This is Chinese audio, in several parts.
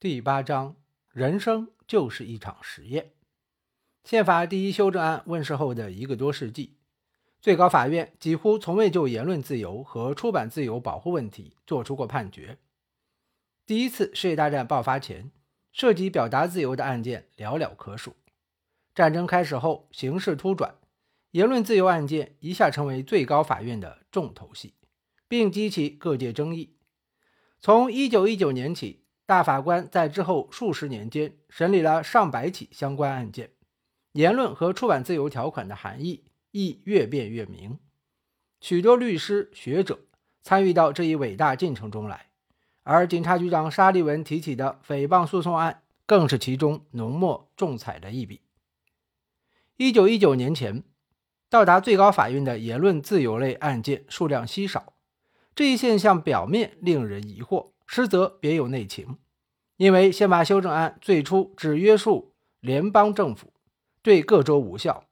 第八章：人生就是一场实验。宪法第一修正案问世后的一个多世纪，最高法院几乎从未就言论自由和出版自由保护问题作出过判决。第一次世界大战爆发前，涉及表达自由的案件寥寥可数。战争开始后，形势突转，言论自由案件一下成为最高法院的重头戏，并激起各界争议。从1919年起。大法官在之后数十年间审理了上百起相关案件，言论和出版自由条款的含义亦越辩越明。许多律师学者参与到这一伟大进程中来，而警察局长沙利文提起的诽谤诉讼案更是其中浓墨重彩的一笔。一九一九年前，到达最高法院的言论自由类案件数量稀少，这一现象表面令人疑惑。实则别有内情，因为宪法修正案最初只约束联邦政府，对各州无效。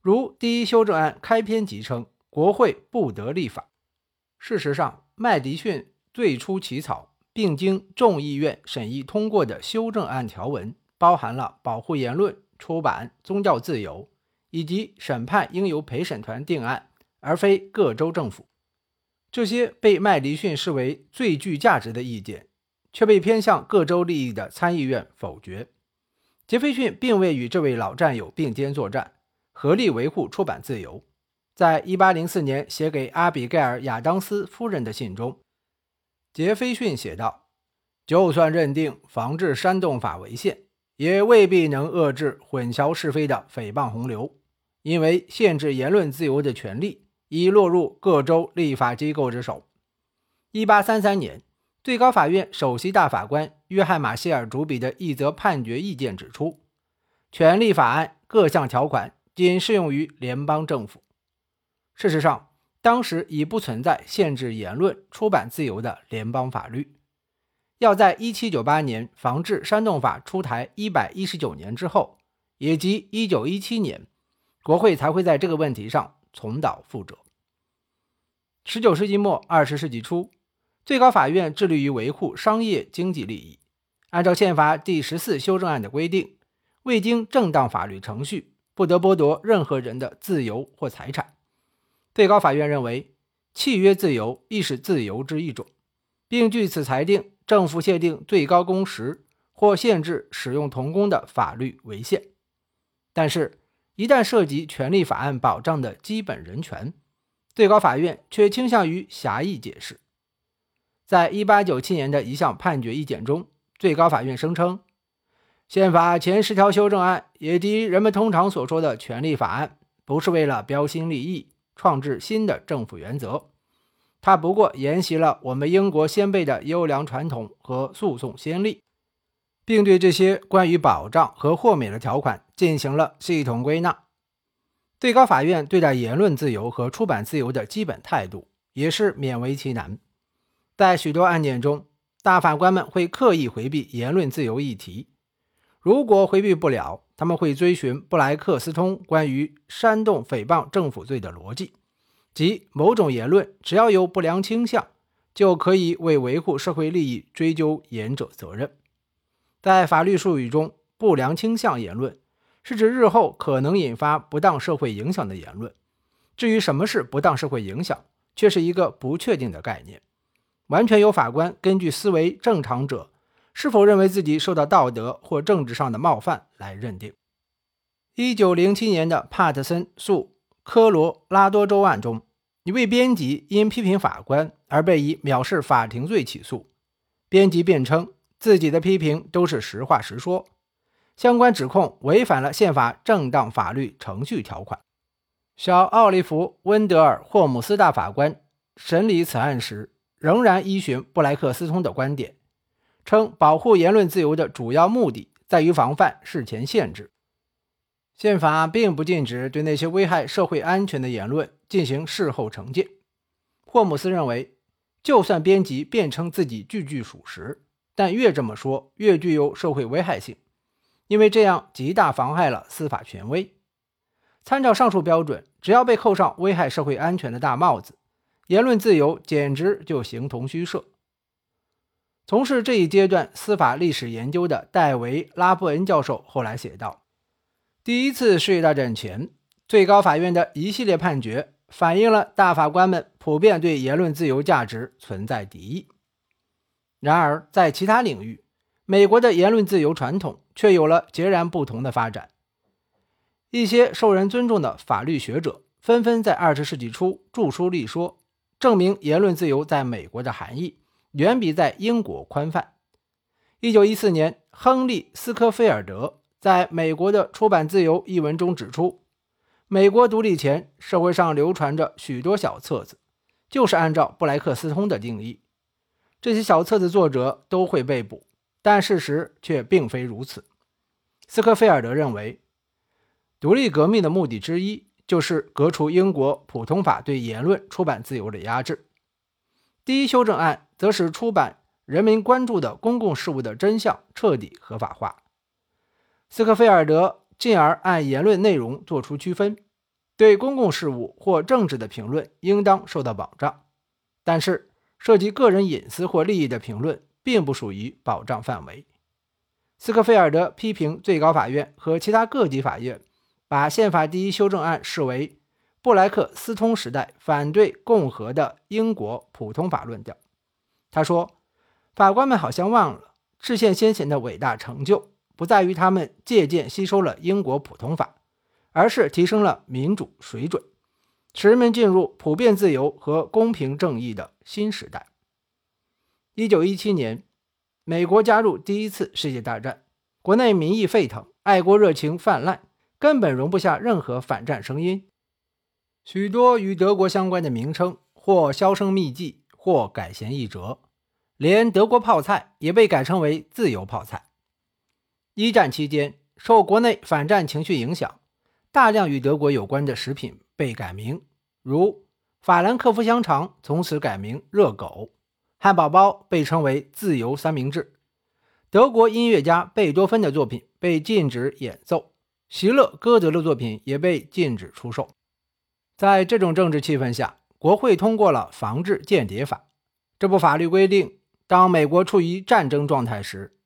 如第一修正案开篇即称，国会不得立法。事实上，麦迪逊最初起草并经众议院审议通过的修正案条文，包含了保护言论、出版、宗教自由以及审判应由陪审团定案，而非各州政府。这些被麦迪逊视为最具价值的意见，却被偏向各州利益的参议院否决。杰斐逊并未与这位老战友并肩作战，合力维护出版自由。在1804年写给阿比盖尔·亚当斯夫人的信中，杰斐逊写道：“就算认定防治煽动法违宪，也未必能遏制混淆是非的诽谤洪流，因为限制言论自由的权利。”已落入各州立法机构之手。一八三三年，最高法院首席大法官约翰·马歇尔主笔的一则判决意见指出，权利法案各项条款仅适用于联邦政府。事实上，当时已不存在限制言论、出版自由的联邦法律。要在一七九八年防治煽动法出台一百一十九年之后，也即一九一七年，国会才会在这个问题上。重蹈覆辙。十九世纪末二十世纪初，最高法院致力于维护商业经济利益。按照宪法第十四修正案的规定，未经正当法律程序，不得剥夺任何人的自由或财产。最高法院认为，契约自由亦是自由之一种，并据此裁定，政府限定最高工时或限制使用童工的法律违宪。但是，一旦涉及权利法案保障的基本人权，最高法院却倾向于狭义解释。在一八九七年的一项判决意见中，最高法院声称，宪法前十条修正案，也即人们通常所说的权利法案，不是为了标新立异、创制新的政府原则，它不过沿袭了我们英国先辈的优良传统和诉讼先例。并对这些关于保障和豁免的条款进行了系统归纳。最高法院对待言论自由和出版自由的基本态度也是勉为其难。在许多案件中，大法官们会刻意回避言论自由议题。如果回避不了，他们会追寻布莱克斯通关于煽动诽谤政府罪的逻辑，即某种言论只要有不良倾向，就可以为维护社会利益追究言者责任。在法律术语中，不良倾向言论是指日后可能引发不当社会影响的言论。至于什么是不当社会影响，却是一个不确定的概念，完全由法官根据思维正常者是否认为自己受到道德或政治上的冒犯来认定。一九零七年的帕特森诉科罗拉多州案中，一位编辑因批评法官而被以藐视法庭罪起诉，编辑辩称。自己的批评都是实话实说，相关指控违反了宪法正当法律程序条款。小奥利弗·温德尔·霍姆斯大法官审理此案时，仍然依循布莱克斯通的观点，称保护言论自由的主要目的在于防范事前限制。宪法并不禁止对那些危害社会安全的言论进行事后惩戒。霍姆斯认为，就算编辑辩称自己句句属实。但越这么说，越具有社会危害性，因为这样极大妨害了司法权威。参照上述标准，只要被扣上危害社会安全的大帽子，言论自由简直就形同虚设。从事这一阶段司法历史研究的戴维·拉布恩教授后来写道：“第一次世界大战前，最高法院的一系列判决反映了大法官们普遍对言论自由价值存在敌意。然而，在其他领域，美国的言论自由传统却有了截然不同的发展。一些受人尊重的法律学者纷纷在二十世纪初著书立说，证明言论自由在美国的含义。”远比在英国宽泛。一九一四年，亨利·斯科菲尔德在美国的出版自由一文中指出，美国独立前，社会上流传着许多小册子，就是按照布莱克斯通的定义，这些小册子作者都会被捕，但事实却并非如此。斯科菲尔德认为，独立革命的目的之一就是革除英国普通法对言论出版自由的压制。第一修正案则使出版人民关注的公共事务的真相彻底合法化。斯科菲尔德进而按言论内容作出区分：对公共事务或政治的评论应当受到保障，但是涉及个人隐私或利益的评论并不属于保障范围。斯科菲尔德批评最高法院和其他各级法院把宪法第一修正案视为。布莱克斯通时代反对共和的英国普通法论调。他说：“法官们好像忘了，制宪先贤的伟大成就不在于他们借鉴吸收了英国普通法，而是提升了民主水准，使人们进入普遍自由和公平正义的新时代。”一九一七年，美国加入第一次世界大战，国内民意沸腾，爱国热情泛滥，根本容不下任何反战声音。许多与德国相关的名称或销声匿迹，或改弦易辙，连德国泡菜也被改称为自由泡菜。一战期间，受国内反战情绪影响，大量与德国有关的食品被改名，如法兰克福香肠从此改名热狗，汉堡包被称为自由三明治，德国音乐家贝多芬的作品被禁止演奏，席勒·歌德的作品也被禁止出售。在这种政治气氛下，国会通过了《防治间谍法》。这部法律规定，当美国处于战争状态时，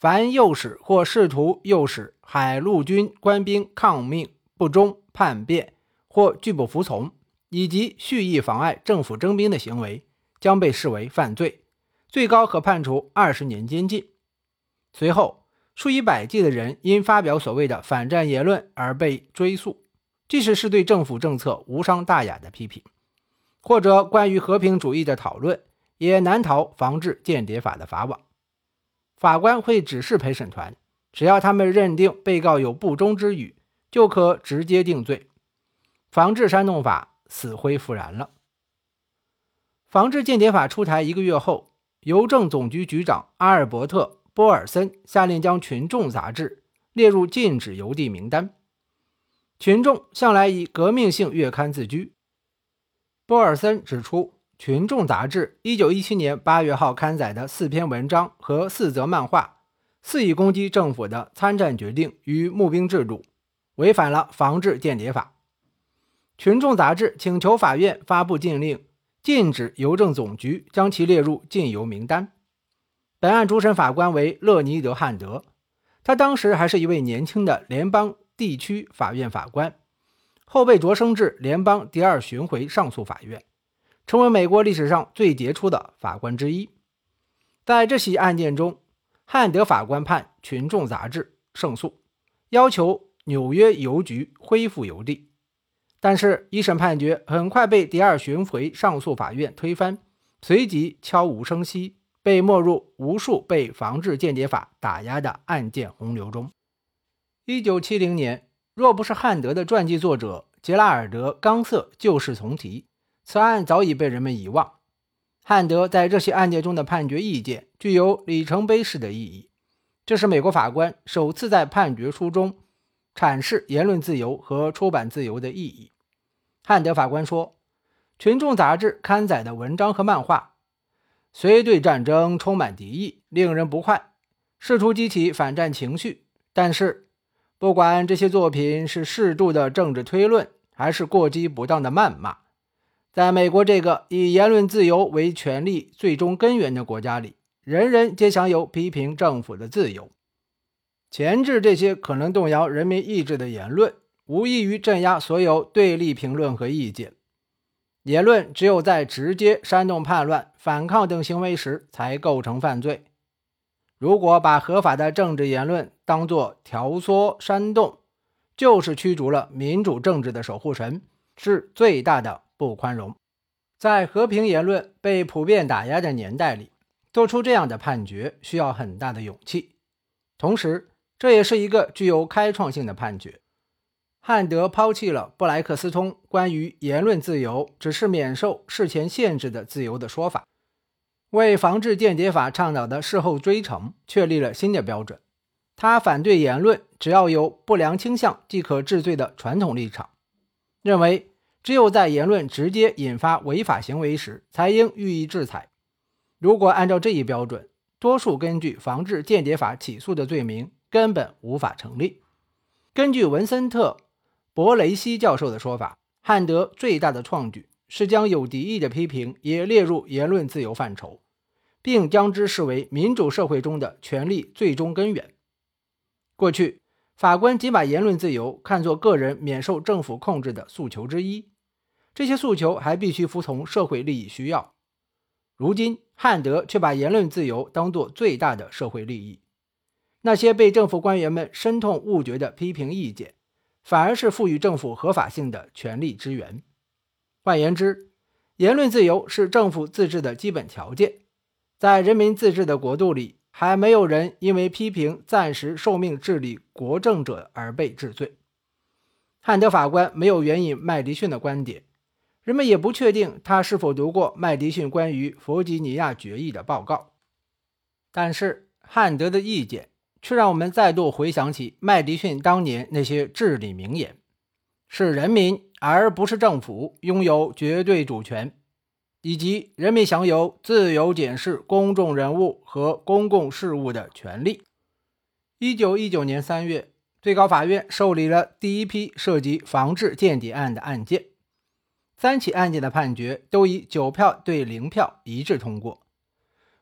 凡诱使或试图诱使海陆军官兵抗命、不忠、叛变或拒不服从，以及蓄意妨碍政府征兵的行为，将被视为犯罪，最高可判处二十年监禁。随后，数以百计的人因发表所谓的反战言论而被追诉。即使是对政府政策无伤大雅的批评，或者关于和平主义的讨论，也难逃防治间谍法的法网。法官会指示陪审团，只要他们认定被告有不忠之语，就可直接定罪。防治煽动法死灰复燃了。防治间谍法出台一个月后，邮政总局局长阿尔伯特·波尔森下令将《群众》杂志列入禁止邮递名单。群众向来以革命性月刊自居。波尔森指出，《群众》杂志1917年8月号刊载的四篇文章和四则漫画，肆意攻击政府的参战决定与募兵制度，违反了防治间谍法。《群众》杂志请求法院发布禁令，禁止邮政总局将其列入禁邮名单。本案主审法官为勒尼德·汉德，他当时还是一位年轻的联邦。地区法院法官后被擢升至联邦第二巡回上诉法院，成为美国历史上最杰出的法官之一。在这起案件中，汉德法官判《群众》杂志胜诉，要求纽约邮局恢复邮递。但是，一审判决很快被第二巡回上诉法院推翻，随即悄无声息被没入无数被防治间谍法打压的案件洪流中。一九七零年，若不是汉德的传记作者杰拉尔德·冈瑟旧事重提，此案早已被人们遗忘。汉德在这起案件中的判决意见具有里程碑式的意义，这是美国法官首次在判决书中阐释言论自由和出版自由的意义。汉德法官说：“群众杂志刊载的文章和漫画，虽对战争充满敌意，令人不快，试图激起反战情绪，但是。”不管这些作品是适度的政治推论，还是过激不当的谩骂，在美国这个以言论自由为权力最终根源的国家里，人人皆享有批评政府的自由。前置这些可能动摇人民意志的言论，无异于镇压所有对立评论和意见。言论只有在直接煽动叛乱、反抗等行为时才构成犯罪。如果把合法的政治言论当作挑唆、煽动，就是驱逐了民主政治的守护神，是最大的不宽容。在和平言论被普遍打压的年代里，做出这样的判决需要很大的勇气，同时这也是一个具有开创性的判决。汉德抛弃了布莱克斯通关于言论自由只是免受事前限制的自由的说法，为防治间谍法倡导的事后追惩确立了新的标准。他反对言论只要有不良倾向即可治罪的传统立场，认为只有在言论直接引发违法行为时才应予以制裁。如果按照这一标准，多数根据防治间谍法起诉的罪名根本无法成立。根据文森特。博雷西教授的说法，汉德最大的创举是将有敌意的批评也列入言论自由范畴，并将之视为民主社会中的权力最终根源。过去，法官仅把言论自由看作个人免受政府控制的诉求之一，这些诉求还必须服从社会利益需要。如今，汉德却把言论自由当作最大的社会利益，那些被政府官员们深痛误觉的批评意见。反而是赋予政府合法性的权力之源。换言之，言论自由是政府自治的基本条件。在人民自治的国度里，还没有人因为批评暂时受命治理国政者而被治罪。汉德法官没有援引麦迪逊的观点，人们也不确定他是否读过麦迪逊关于弗吉尼亚决议的报告。但是，汉德的意见。却让我们再度回想起麦迪逊当年那些至理名言：是人民而不是政府拥有绝对主权，以及人民享有自由检视公众人物和公共事务的权利。一九一九年三月，最高法院受理了第一批涉及防治间谍案的案件，三起案件的判决都以九票对零票一致通过。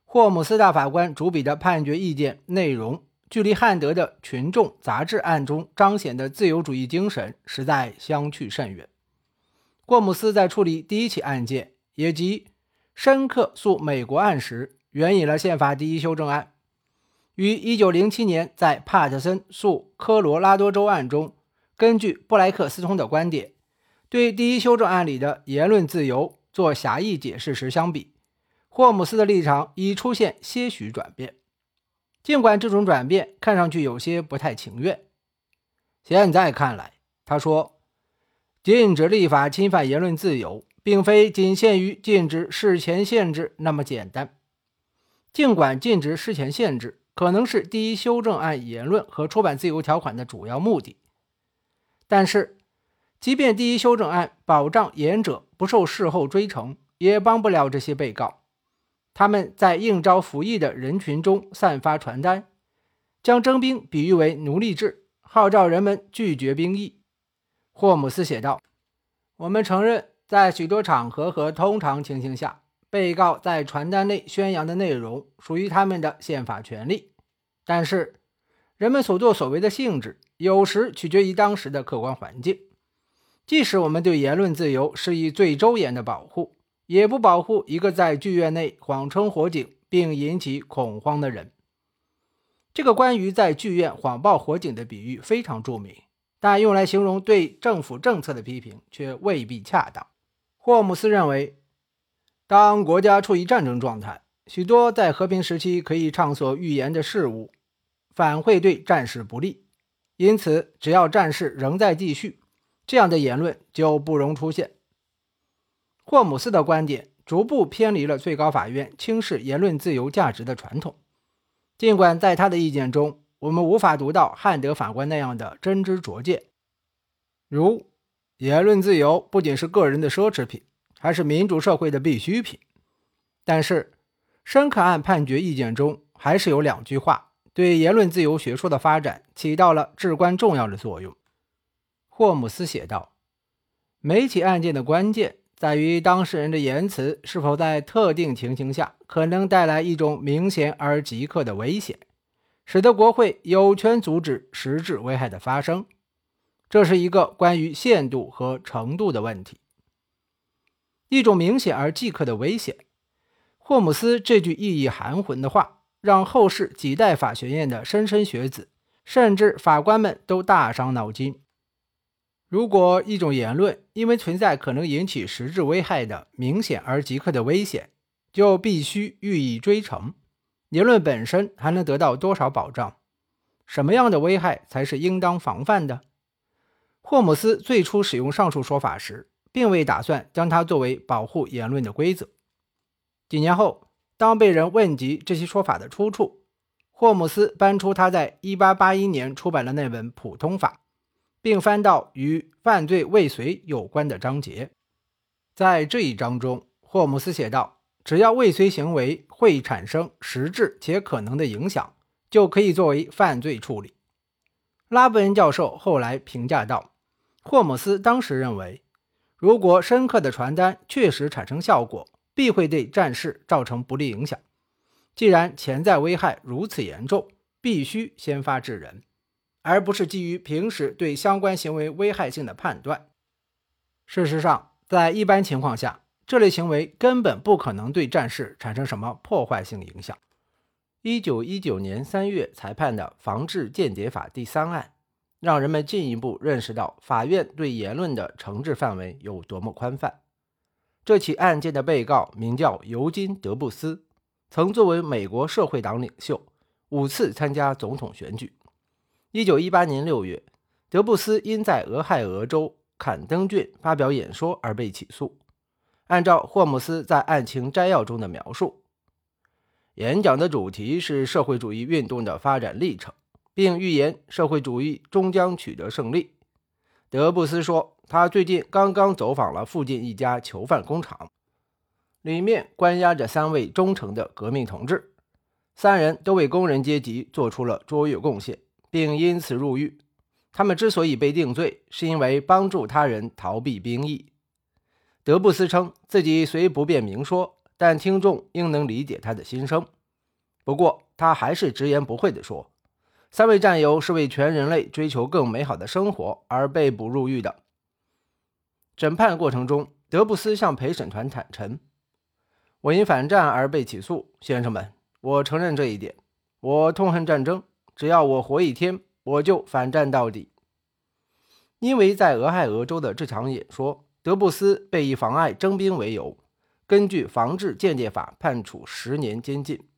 霍姆斯大法官主笔的判决意见内容。距离汉德的群众杂志案中彰显的自由主义精神实在相去甚远。霍姆斯在处理第一起案件，也即申克诉美国案时，援引了宪法第一修正案；于1907年在帕特森诉科罗拉多州案中，根据布莱克斯通的观点，对第一修正案里的言论自由做狭义解释时相比，霍姆斯的立场已出现些许转变。尽管这种转变看上去有些不太情愿，现在看来，他说，禁止立法侵犯言论自由，并非仅限于禁止事前限制那么简单。尽管禁止事前限制可能是第一修正案言论和出版自由条款的主要目的，但是，即便第一修正案保障言者不受事后追惩，也帮不了这些被告。他们在应召服役的人群中散发传单，将征兵比喻为奴隶制，号召人们拒绝兵役。霍姆斯写道：“我们承认，在许多场合和通常情形下，被告在传单内宣扬的内容属于他们的宪法权利。但是，人们所作所为的性质有时取决于当时的客观环境。即使我们对言论自由施以最周严的保护。”也不保护一个在剧院内谎称火警并引起恐慌的人。这个关于在剧院谎报火警的比喻非常著名，但用来形容对政府政策的批评却未必恰当。霍姆斯认为，当国家处于战争状态，许多在和平时期可以畅所欲言的事物，反会对战事不利。因此，只要战事仍在继续，这样的言论就不容出现。霍姆斯的观点逐步偏离了最高法院轻视言论自由价值的传统。尽管在他的意见中，我们无法读到汉德法官那样的真知灼见，如言论自由不仅是个人的奢侈品，还是民主社会的必需品。但是，申克案判决意见中还是有两句话对言论自由学说的发展起到了至关重要的作用。霍姆斯写道：“每起案件的关键。”在于当事人的言辞是否在特定情形下可能带来一种明显而即刻的危险，使得国会有权阻止实质危害的发生。这是一个关于限度和程度的问题。一种明显而即刻的危险。霍姆斯这句意义含混的话，让后世几代法学院的莘莘学子，甚至法官们都大伤脑筋。如果一种言论因为存在可能引起实质危害的明显而即刻的危险，就必须予以追惩，言论本身还能得到多少保障？什么样的危害才是应当防范的？霍姆斯最初使用上述说法时，并未打算将它作为保护言论的规则。几年后，当被人问及这些说法的出处，霍姆斯搬出他在1881年出版的那本普通法，并翻到与犯罪未遂有关的章节。在这一章中，霍姆斯写道：“只要未遂行为会产生实质且可能的影响，就可以作为犯罪处理。”拉布恩教授后来评价道：“霍姆斯当时认为，如果深刻的传单确实产生效果。”必会对战事造成不利影响。既然潜在危害如此严重，必须先发制人，而不是基于平时对相关行为危害性的判断。事实上，在一般情况下，这类行为根本不可能对战事产生什么破坏性影响。一九一九年三月裁判的《防治间谍法》第三案，让人们进一步认识到法院对言论的惩治范围有多么宽泛。这起案件的被告名叫尤金·德布斯，曾作为美国社会党领袖，五次参加总统选举。1918年6月，德布斯因在俄亥俄州坎登郡发表演说而被起诉。按照霍姆斯在案情摘要中的描述，演讲的主题是社会主义运动的发展历程，并预言社会主义终将取得胜利。德布斯说。他最近刚刚走访了附近一家囚犯工厂，里面关押着三位忠诚的革命同志，三人都为工人阶级做出了卓越贡献，并因此入狱。他们之所以被定罪，是因为帮助他人逃避兵役。德布斯称自己虽不便明说，但听众应能理解他的心声。不过，他还是直言不讳地说：“三位战友是为全人类追求更美好的生活而被捕入狱的。”审判过程中，德布斯向陪审团坦诚：“我因反战而被起诉，先生们，我承认这一点。我痛恨战争，只要我活一天，我就反战到底。”因为在俄亥俄州的这场演说，德布斯被以妨碍征兵为由，根据防治间谍法判处十年监禁。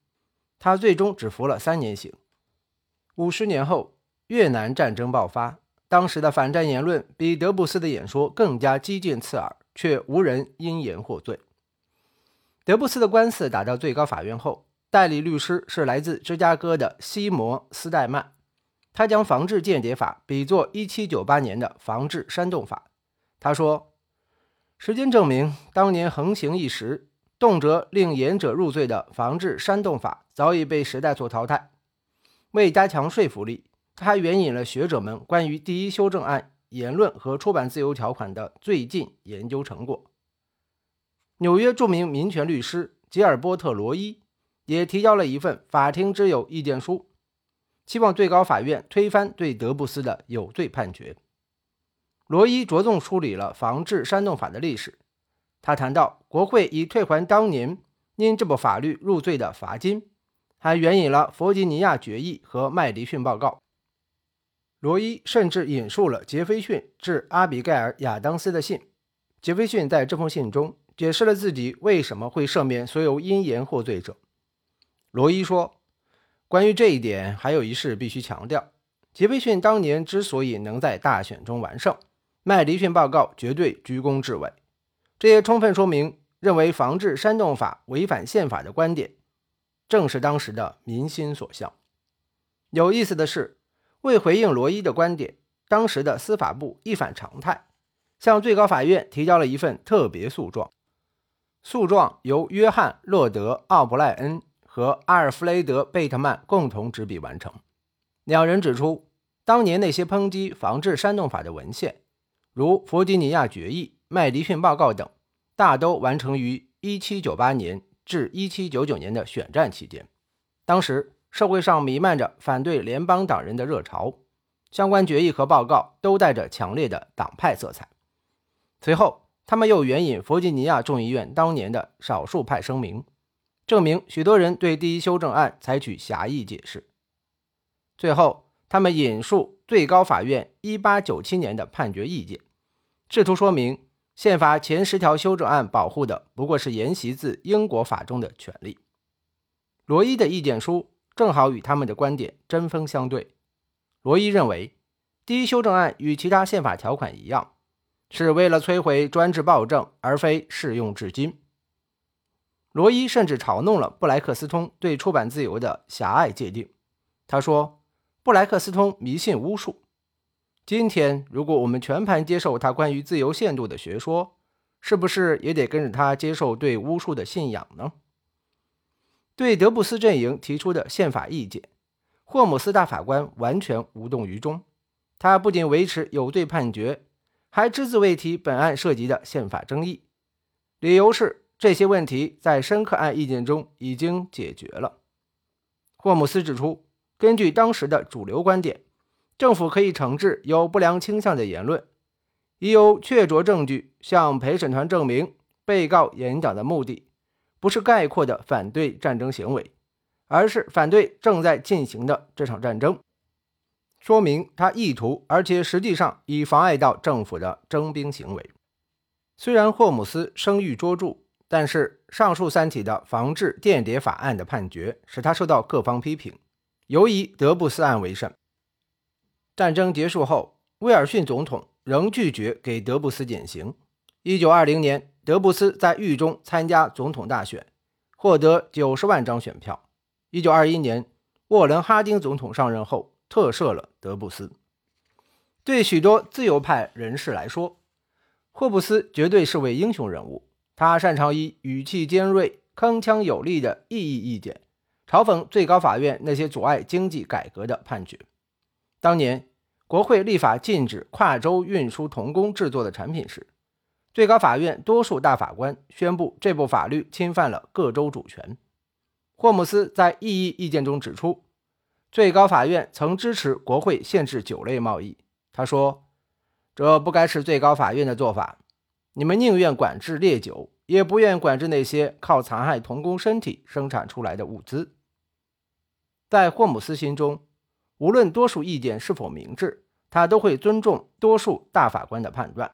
他最终只服了三年刑。五十年后，越南战争爆发。当时的反战言论比德布斯的演说更加激进刺耳，却无人因言获罪。德布斯的官司打到最高法院后，代理律师是来自芝加哥的西摩斯戴曼，他将防治间谍法比作1798年的防治煽动法。他说：“时间证明，当年横行一时、动辄令言者入罪的防治煽动法早已被时代所淘汰。为加强说服力。”他还援引了学者们关于第一修正案言论和出版自由条款的最近研究成果。纽约著名民权律师吉尔波特·罗伊也提交了一份法庭之友意见书，希望最高法院推翻对德布斯的有罪判决。罗伊着重梳理了防治煽动法的历史，他谈到国会已退还当年因这部法律入罪的罚金，还援引了弗吉尼亚决议和麦迪逊报告。罗伊甚至引述了杰斐逊致阿比盖尔·亚当斯的信。杰斐逊在这封信中解释了自己为什么会赦免所有因言获罪者。罗伊说：“关于这一点，还有一事必须强调：杰斐逊当年之所以能在大选中完胜，麦迪逊报告绝对居功至伟。这也充分说明，认为防治煽动法违反宪法的观点，正是当时的民心所向。有意思的是。”为回应罗伊的观点，当时的司法部一反常态，向最高法院提交了一份特别诉状。诉状由约翰·洛德·奥布莱恩和阿尔弗雷德·贝特曼共同执笔完成。两人指出，当年那些抨击防治煽动法的文献，如《弗吉尼亚决议》《麦迪逊报告》等，大都完成于1798年至1799年的选战期间。当时社会上弥漫着反对联邦党人的热潮，相关决议和报告都带着强烈的党派色彩。随后，他们又援引弗吉尼亚众议院当年的少数派声明，证明许多人对第一修正案采取狭义解释。最后，他们引述最高法院1897年的判决意见，试图说明宪法前十条修正案保护的不过是沿袭自英国法中的权利。罗伊的意见书正好与他们的观点针锋相对。罗伊认为，第一修正案与其他宪法条款一样。是为了摧毁专制暴政，而非适用至今。罗伊甚至嘲弄了布莱克斯通对出版自由的狭隘界定。他说：“布莱克斯通迷信巫术。今天，如果我们全盘接受他关于自由限度的学说，是不是也得跟着他接受对巫术的信仰呢？”对德布斯阵营提出的宪法意见，霍姆斯大法官完全无动于衷。他不仅维持有罪判决。还只字未提本案涉及的宪法争议，理由是这些问题在申克案意见中已经解决了。霍姆斯指出，根据当时的主流观点，政府可以惩治有不良倾向的言论，已有确凿证据向陪审团证明被告演讲的目的不是概括的反对战争行为，而是反对正在进行的这场战争。说明他意图，而且实际上已妨碍到政府的征兵行为。虽然霍姆斯声誉卓著，但是上述三起的防治间谍法案的判决使他受到各方批评，尤以德布斯案为甚。战争结束后，威尔逊总统仍拒绝给德布斯减刑。1920年，德布斯在狱中参加总统大选，获得90万张选票。1921年，沃伦·哈丁总统上任后。特赦了德布斯。对许多自由派人士来说，霍布斯绝对是位英雄人物。他擅长以语气尖锐、铿锵有力的异议意见，嘲讽最高法院那些阻碍经济改革的判决。当年国会立法禁止跨州运输童工制作的产品时，最高法院多数大法官宣布这部法律侵犯了各州主权。霍姆斯在异议意见中指出。最高法院曾支持国会限制酒类贸易。他说：“这不该是最高法院的做法。你们宁愿管制烈酒，也不愿管制那些靠残害童工身体生产出来的物资。”在霍姆斯心中，无论多数意见是否明智，他都会尊重多数大法官的判断。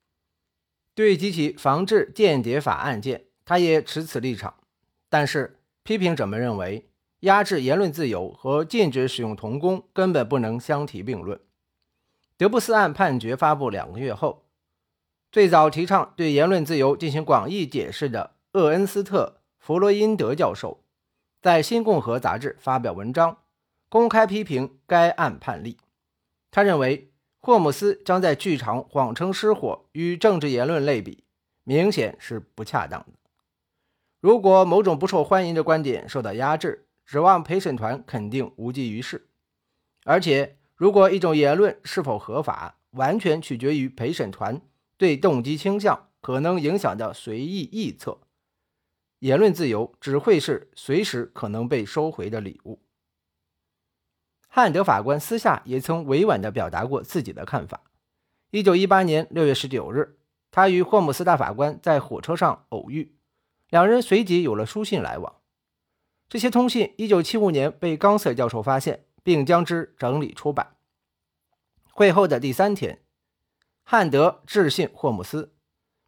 对几起防治间谍法案件，他也持此立场。但是，批评者们认为。压制言论自由和禁止使用童工根本不能相提并论。德布斯案判决发布两个月后，最早提倡对言论自由进行广义解释的厄恩斯特·弗洛因德教授，在《新共和》杂志发表文章，公开批评该案判例。他认为，霍姆斯将在剧场谎称失火与政治言论类比，明显是不恰当的。如果某种不受欢迎的观点受到压制，指望陪审团肯定无济于事，而且如果一种言论是否合法，完全取决于陪审团对动机倾向可能影响的随意臆测，言论自由只会是随时可能被收回的礼物。汉德法官私下也曾委婉地表达过自己的看法。一九一八年六月十九日，他与霍姆斯大法官在火车上偶遇，两人随即有了书信来往。这些通信1975年被冈瑟教授发现，并将之整理出版。会后的第三天，汉德致信霍姆斯，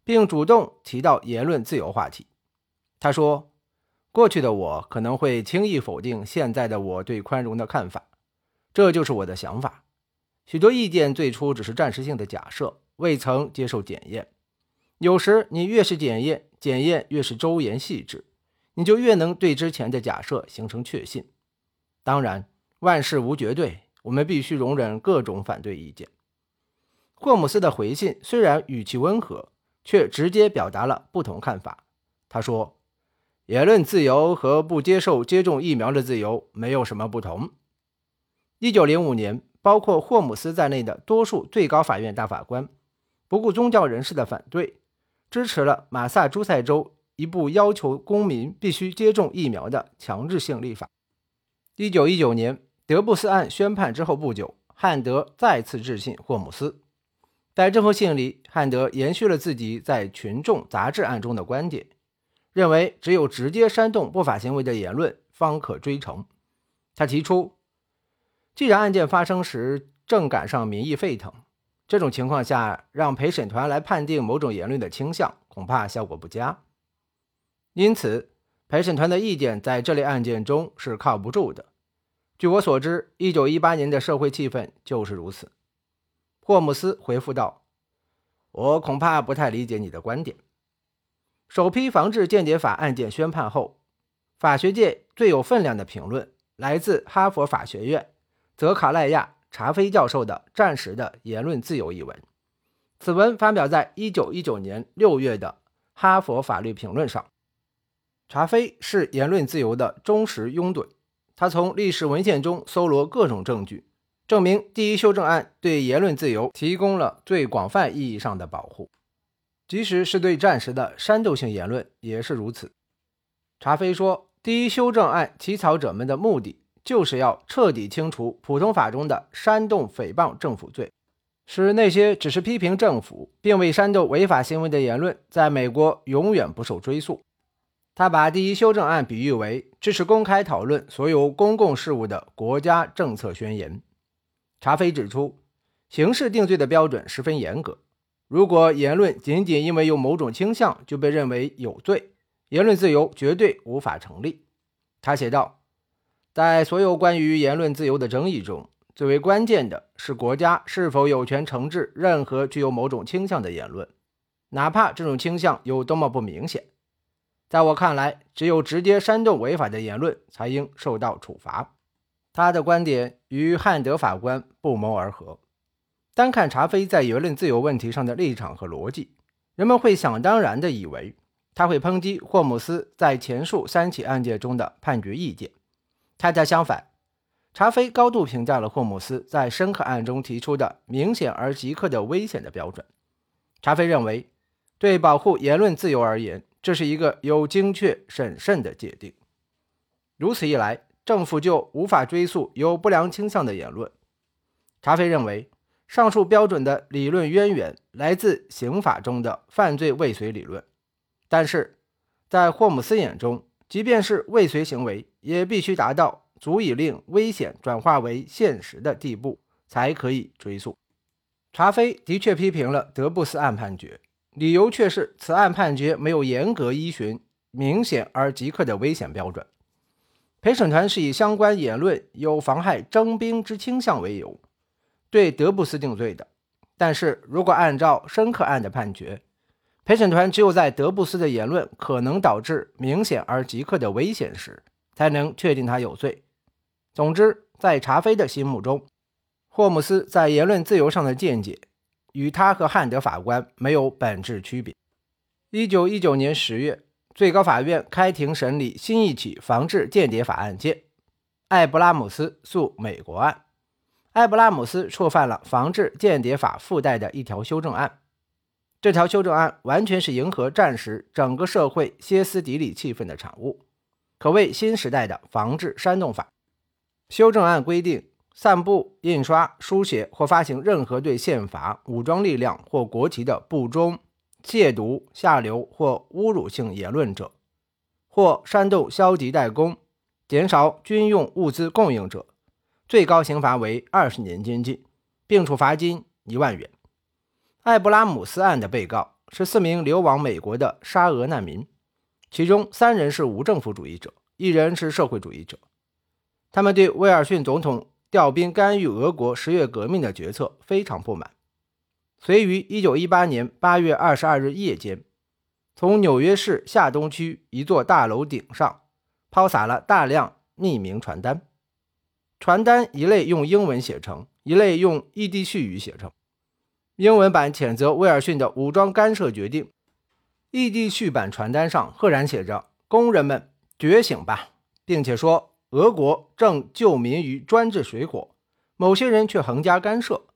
并主动提到言论自由话题。他说：“过去的我可能会轻易否定现在的我对宽容的看法，这就是我的想法。许多意见最初只是暂时性的假设，未曾接受检验。有时你越是检验，检验越是周延细致。”你就越能对之前的假设形成确信。当然，万事无绝对，我们必须容忍各种反对意见。霍姆斯的回信虽然语气温和，却直接表达了不同看法。他说：“言论自由和不接受接种疫苗的自由没有什么不同。”1905 年，包括霍姆斯在内的多数最高法院大法官不顾宗教人士的反对，支持了马萨诸塞州一部要求公民必须接种疫苗的强制性立法。一九一九年，德布斯案宣判之后不久，汉德再次致信霍姆斯。在这封信里，汉德延续了自己在群众杂志案中的观点，认为只有直接煽动不法行为的言论方可追成。他提出，既然案件发生时正赶上民意沸腾，这种情况下让陪审团来判定某种言论的倾向，恐怕效果不佳。因此，陪审团的意见在这类案件中是靠不住的。据我所知，一九一八年的社会气氛就是如此。霍姆斯回复道：“我恐怕不太理解你的观点。”首批防治间谍法案件宣判后，法学界最有分量的评论来自哈佛法学院泽卡赖亚·查菲教授的《战时的言论自由》一文。此文发表在一九一九年六月的《哈佛法律评论》上。查菲是言论自由的忠实拥趸，他从历史文献中搜罗各种证据，证明第一修正案对言论自由提供了最广泛意义上的保护，即使是对战时的煽动性言论也是如此。查菲说，第一修正案起草者们的目的就是要彻底清除普通法中的煽动诽谤政府罪，使那些只是批评政府并未煽动违法行为的言论在美国永远不受追溯。他把第一修正案比喻为支持公开讨论所有公共事务的国家政策宣言。查菲指出，刑事定罪的标准十分严格，如果言论仅仅因为有某种倾向就被认为有罪，言论自由绝对无法成立。他写道，在所有关于言论自由的争议中，最为关键的是国家是否有权惩治任何具有某种倾向的言论，哪怕这种倾向有多么不明显。在我看来，只有直接煽动违法的言论才应受到处罚。他的观点与汉德法官不谋而合。单看查菲在言论自由问题上的立场和逻辑，人们会想当然地以为他会抨击霍姆斯在前述三起案件中的判决意见。恰恰相反，查菲高度评价了霍姆斯在深刻案中提出的明显而即刻的危险的标准。查菲认为，对保护言论自由而言，这是一个有精确审慎的界定，如此一来，政府就无法追溯有不良倾向的言论。查菲认为，上述标准的理论渊源来自刑法中的犯罪未遂理论，但是在霍姆斯眼中，即便是未遂行为，也必须达到足以令危险转化为现实的地步，才可以追溯。查菲的确批评了德布斯案判决。理由却是此案判决没有严格依循明显而即刻的危险标准。陪审团是以相关言论有妨害征兵之倾向为由，对德布斯定罪的。但是如果按照申克案的判决，陪审团只有在德布斯的言论可能导致明显而即刻的危险时，才能确定他有罪。总之，在查菲的心目中，霍姆斯在言论自由上的见解。与他和汉德法官没有本质区别。一九一九年十月，最高法院开庭审理新一起防治间谍法案件——艾布拉姆斯诉美国案。艾布拉姆斯触犯了防治间谍法附带的一条修正案，这条修正案完全是迎合战时整个社会歇斯底里气氛的产物，可谓新时代的防治煽动法。修正案规定。散布、印刷、书写或发行任何对宪法、武装力量或国旗的不忠、亵渎、下流或侮辱性言论者，或煽动消极怠工、减少军用物资供应者，最高刑罚为二十年监禁，并处罚金一万元。艾布拉姆斯案的被告是四名流亡美国的沙俄难民，其中三人是无政府主义者，一人是社会主义者。他们对威尔逊总统。调兵干预俄国十月革命的决策非常不满，遂于一九一八年八月二十二日夜间，从纽约市下东区一座大楼顶上抛洒了大量匿名传单。传单一类用英文写成，一类用异地絮语写成。英文版谴责威尔逊的武装干涉决定，异地絮版传单上赫然写着：“工人们觉醒吧！”并且说。俄国正救民于专制水火，某些人却横加干涉。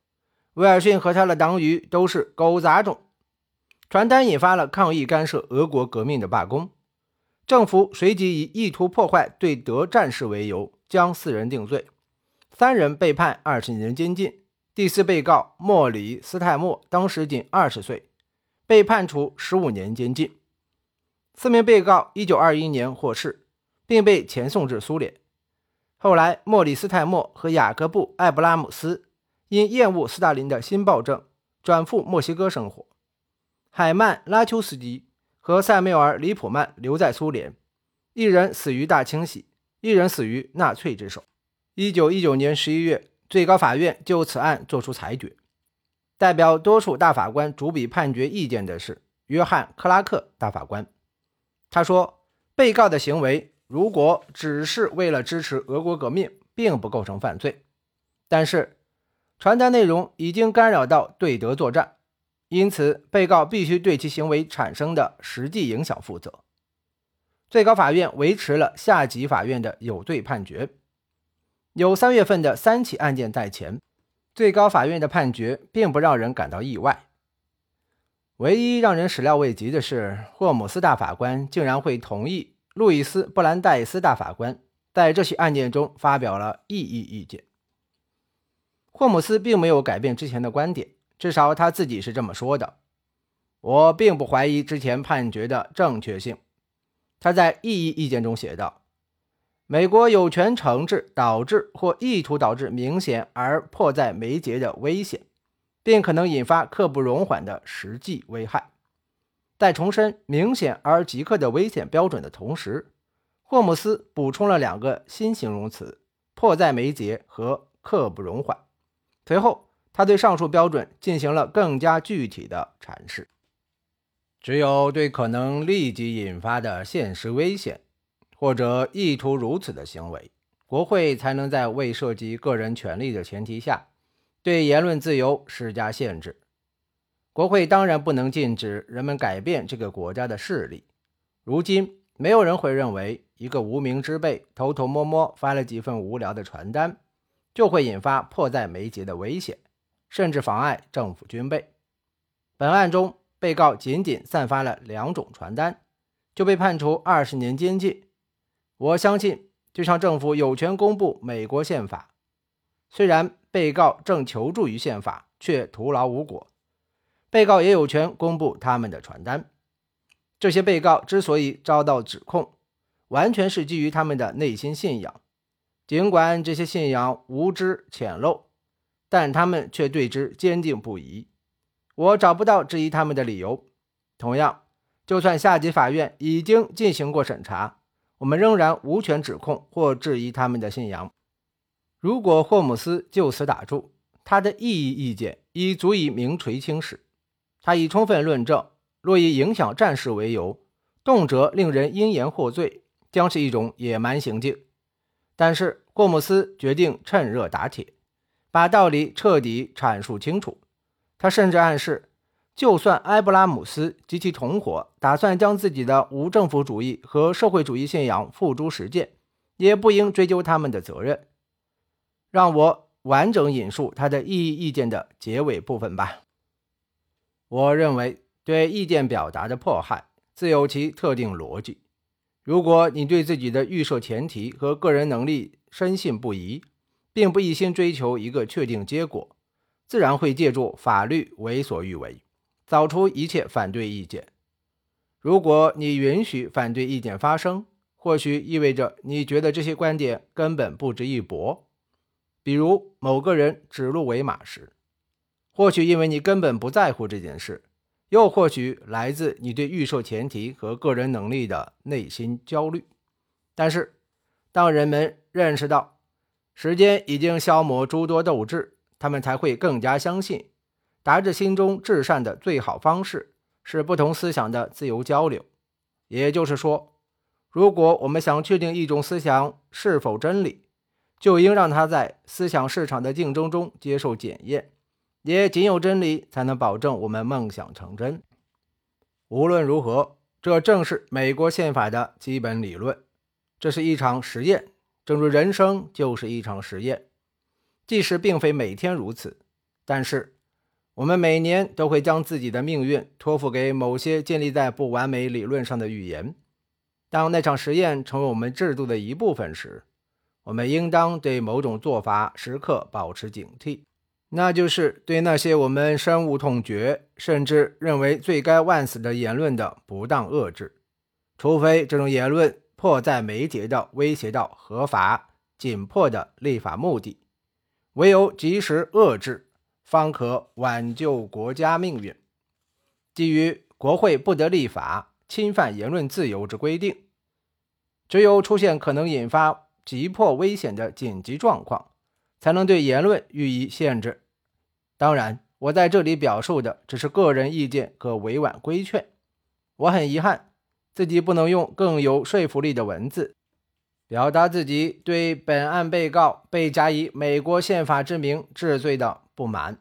威尔逊和他的党羽都是狗杂种。传单引发了抗议干涉俄国革命的罢工，政府随即以意图破坏对德战事为由，将四人定罪，三人被判二十年监禁。第四被告莫里斯泰默当时仅二十岁，被判处十五年监禁。四名被告一九二一年获释，并被遣送至苏联。后来，莫里斯泰默和雅各布·艾布拉姆斯因厌恶斯大林的新暴政，转赴墨西哥生活。海曼·拉丘斯基和塞缪尔·里普曼留在苏联，一人死于大清洗，一人死于纳粹之手。一九一九年十一月。最高法院就此案作出裁决，代表多数大法官主笔判决意见的是约翰·克拉克大法官。他说，被告的行为如果只是为了支持俄国革命，并不构成犯罪。但是，传单内容已经干扰到对德作战，因此被告必须对其行为产生的实际影响负责。最高法院维持了下级法院的有罪判决。有三月份的三起案件在前，最高法院的判决并不让人感到意外。唯一让人始料未及的是，霍姆斯大法官竟然会同意路易斯·布兰代斯大法官在这起案件中发表了异议意见。霍姆斯并没有改变之前的观点，至少他自己是这么说的：“我并不怀疑之前判决的正确性。”他在异议意见中写道。美国有权惩治导致或意图导致明显而迫在眉睫的危险，并可能引发刻不容缓的实际危害。在重申明显而即刻的危险标准的同时，霍姆斯补充了两个新形容词：迫在眉睫和刻不容缓。随后，他对上述标准进行了更加具体的阐释。只有对可能立即引发的现实危险。或者意图如此的行为，国会才能在未涉及个人权利的前提下，对言论自由施加限制。国会当然不能禁止人们改变这个国家的势力。如今，没有人会认为一个无名之辈偷偷摸摸发了几份无聊的传单，就会引发迫在眉睫的危险，甚至妨碍政府军备。本案中，被告仅仅散发了两种传单，就被判处二十年监禁。我相信，就像政府有权公布美国宪法，虽然被告正求助于宪法，却徒劳无果。被告也有权公布他们的传单。这些被告之所以遭到指控，完全是基于他们的内心信仰，尽管这些信仰无知浅陋，但他们却对之坚定不移。我找不到质疑他们的理由。同样，就算下级法院已经进行过审查。我们仍然无权指控或质疑他们的信仰。如果霍姆斯就此打住，他的异议意见已足以名垂青史。他以充分论证，若以影响战事为由，动辄令人因言获罪，将是一种野蛮行径。但是霍姆斯决定趁热打铁，把道理彻底阐述清楚。他甚至暗示。就算埃布拉姆斯及其同伙打算将自己的无政府主义和社会主义信仰付诸实践，也不应追究他们的责任。让我完整引述他的异议意见的结尾部分吧。我认为，对意见表达的迫害自有其特定逻辑。如果你对自己的预设前提和个人能力深信不疑，并不一心追求一个确定结果，自然会借助法律为所欲为。找出一切反对意见。如果你允许反对意见发生，或许意味着你觉得这些观点根本不值一驳。比如某个人指鹿为马时，或许因为你根本不在乎这件事，又或许来自你对预设前提和个人能力的内心焦虑。但是，当人们认识到时间已经消磨诸多斗志，他们才会更加相信。达至心中至善的最好方式是不同思想的自由交流。也就是说，如果我们想确定一种思想是否真理，就应让它在思想市场的竞争中接受检验。也仅有真理才能保证我们梦想成真。无论如何，这正是美国宪法的基本理论。这是一场实验，正如人生就是一场实验。即使并非每天如此，但是。我们每年都会将自己的命运托付给某些建立在不完美理论上的预言。当那场实验成为我们制度的一部分时，我们应当对某种做法时刻保持警惕，那就是对那些我们深恶痛绝，甚至认为罪该万死的言论的不当遏制，除非这种言论迫在眉睫的威胁到合法、紧迫的立法目的，唯有及时遏制。方可挽救国家命运。基于国会不得立法侵犯言论自由之规定，只有出现可能引发急迫危险的紧急状况，才能对言论予以限制。当然，我在这里表述的只是个人意见和委婉规劝。我很遗憾自己不能用更有说服力的文字表达自己对本案被告被加以美国宪法之名治罪的不满。